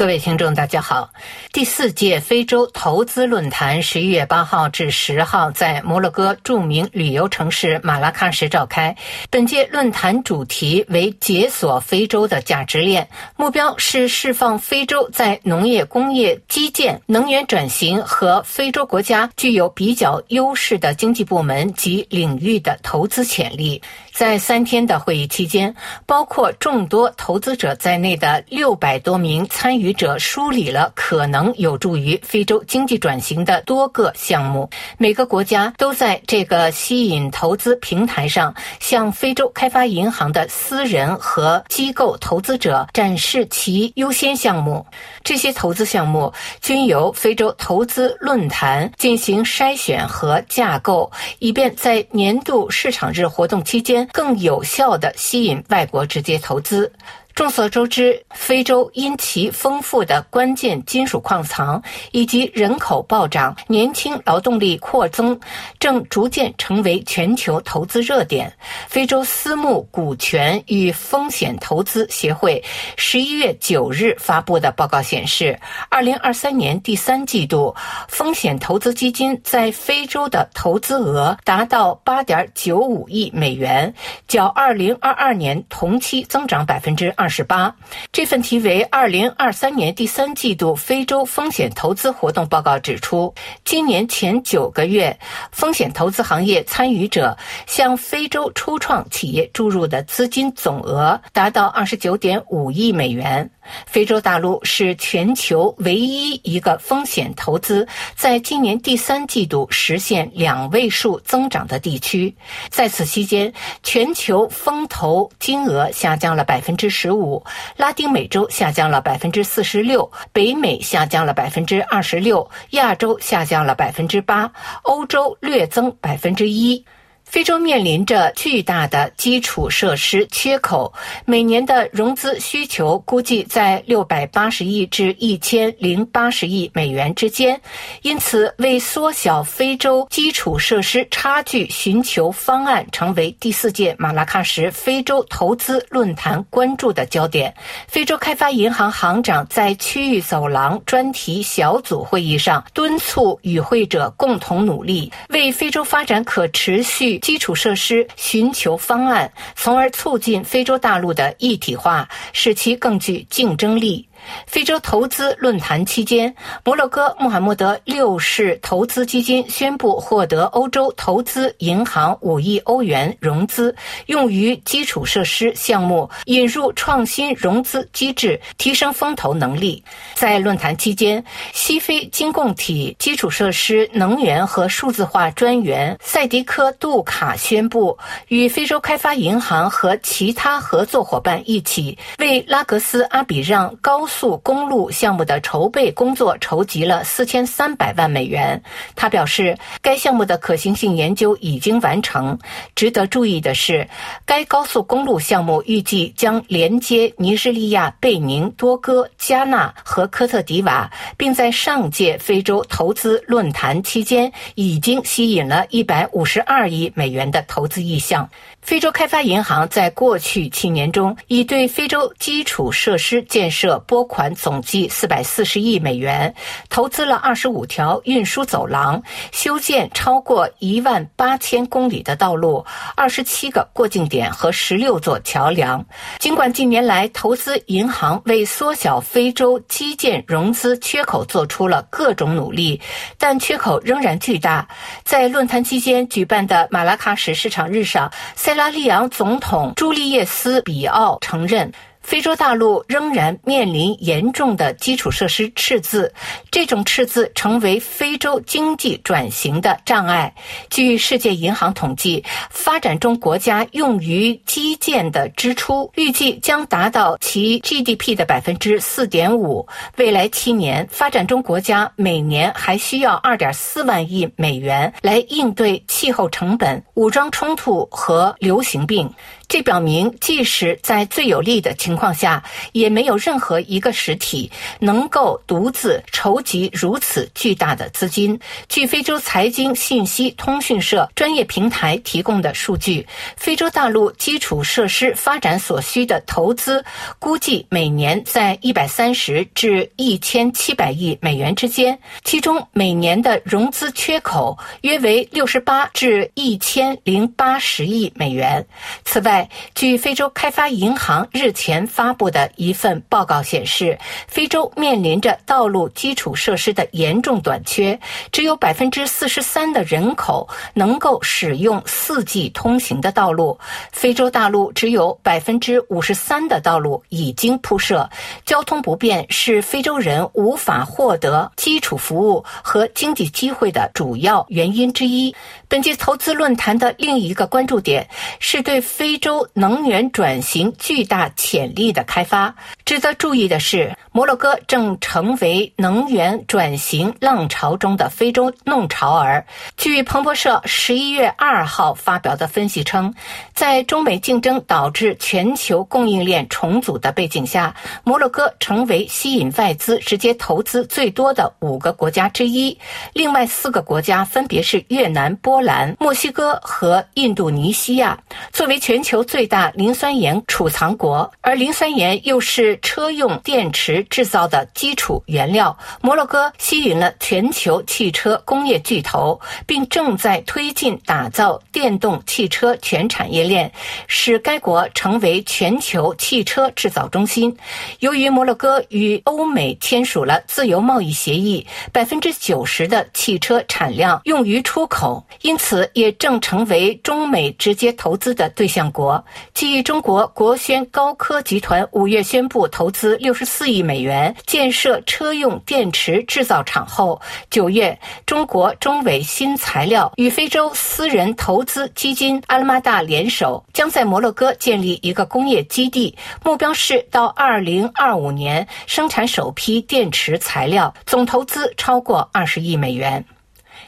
各位听众，大家好。第四届非洲投资论坛十一月八号至十号在摩洛哥著名旅游城市马拉喀什召开。本届论坛主题为“解锁非洲的价值链”，目标是释放非洲在农业、工业、基建、能源转型和非洲国家具有比较优势的经济部门及领域的投资潜力。在三天的会议期间，包括众多投资者在内的六百多名参与者梳理了可能有助于非洲经济转型的多个项目。每个国家都在这个吸引投资平台上向非洲开发银行的私人和机构投资者展示其优先项目。这些投资项目均由非洲投资论坛进行筛选和架构，以便在年度市场日活动期间。更有效地吸引外国直接投资。众所周知，非洲因其丰富的关键金属矿藏以及人口暴涨、年轻劳动力扩增，正逐渐成为全球投资热点。非洲私募股权与风险投资协会十一月九日发布的报告显示，二零二三年第三季度，风险投资基金在非洲的投资额达到八点九五亿美元，较二零二二年同期增长百分之。二十八，这份题为《二零二三年第三季度非洲风险投资活动报告》指出，今年前九个月，风险投资行业参与者向非洲初创企业注入的资金总额达到二十九点五亿美元。非洲大陆是全球唯一一个风险投资在今年第三季度实现两位数增长的地区。在此期间，全球风投金额下降了百分之十五，五拉丁美洲下降了百分之四十六，北美下降了百分之二十六，亚洲下降了百分之八，欧洲略增百分之一。非洲面临着巨大的基础设施缺口，每年的融资需求估计在六百八十亿至一千零八十亿美元之间。因此，为缩小非洲基础设施差距，寻求方案成为第四届马拉喀什非洲投资论坛关注的焦点。非洲开发银行行长在区域走廊专题小组会议上敦促与会者共同努力，为非洲发展可持续。基础设施寻求方案，从而促进非洲大陆的一体化，使其更具竞争力。非洲投资论坛期间，摩洛哥穆罕默德六世投资基金宣布获得欧洲投资银行五亿欧元融资，用于基础设施项目，引入创新融资机制，提升风投能力。在论坛期间，西非经共体基础设施、能源和数字化专员赛迪科·杜卡宣布，与非洲开发银行和其他合作伙伴一起，为拉格斯阿比让高。速公路项目的筹备工作筹集了四千三百万美元。他表示，该项目的可行性研究已经完成。值得注意的是，该高速公路项目预计将连接尼日利亚贝宁、多哥、加纳和科特迪瓦，并在上届非洲投资论坛期间已经吸引了一百五十二亿美元的投资意向。非洲开发银行在过去七年中已对非洲基础设施建设拨款总计四百四十亿美元，投资了二十五条运输走廊，修建超过一万八千公里的道路，二十七个过境点和十六座桥梁。尽管近年来投资银行为缩小非洲基建融资缺口做出了各种努力，但缺口仍然巨大。在论坛期间举办的马拉喀什市场日上，塞拉利昂总统朱利叶斯·比奥承认。非洲大陆仍然面临严重的基础设施赤字，这种赤字成为非洲经济转型的障碍。据世界银行统计，发展中国家用于基建的支出预计将达到其 GDP 的百分之四点五。未来七年，发展中国家每年还需要二点四万亿美元来应对气候成本、武装冲突和流行病。这表明，即使在最有利的情况下，也没有任何一个实体能够独自筹集如此巨大的资金。据非洲财经信息通讯社专业平台提供的数据，非洲大陆基础设施发展所需的投资估计每年在一百三十至一千七百亿美元之间，其中每年的融资缺口约为六十八至一千零八十亿美元。此外，据非洲开发银行日前发布的一份报告显示，非洲面临着道路基础设施的严重短缺，只有百分之四十三的人口能够使用四 G 通行的道路。非洲大陆只有百分之五十三的道路已经铺设，交通不便是非洲人无法获得基础服务和经济机会的主要原因之一。本届投资论坛的另一个关注点是对非洲洲能源转型巨大潜力的开发。值得注意的是，摩洛哥正成为能源转型浪潮中的非洲弄潮儿。据彭博社十一月二号发表的分析称，在中美竞争导致全球供应链重组的背景下，摩洛哥成为吸引外资直接投资最多的五个国家之一。另外四个国家分别是越南、波兰、墨西哥和印度尼西亚。作为全球最大磷酸盐储藏国，而磷酸盐又是车用电池制造的基础原料，摩洛哥吸引了全球汽车工业巨头，并正在推进打造电动汽车全产业链，使该国成为全球汽车制造中心。由于摩洛哥与欧美签署了自由贸易协议，百分之九十的汽车产量用于出口，因此也正成为中美直接投资的对象国国。继中国国轩高科集团五月宣布。投资六十四亿美元建设车用电池制造厂后，九月，中国中伟新材料与非洲私人投资基金阿拉马大联手，将在摩洛哥建立一个工业基地，目标是到二零二五年生产首批电池材料，总投资超过二十亿美元。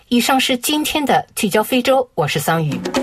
以上是今天的聚焦非洲，我是桑宇。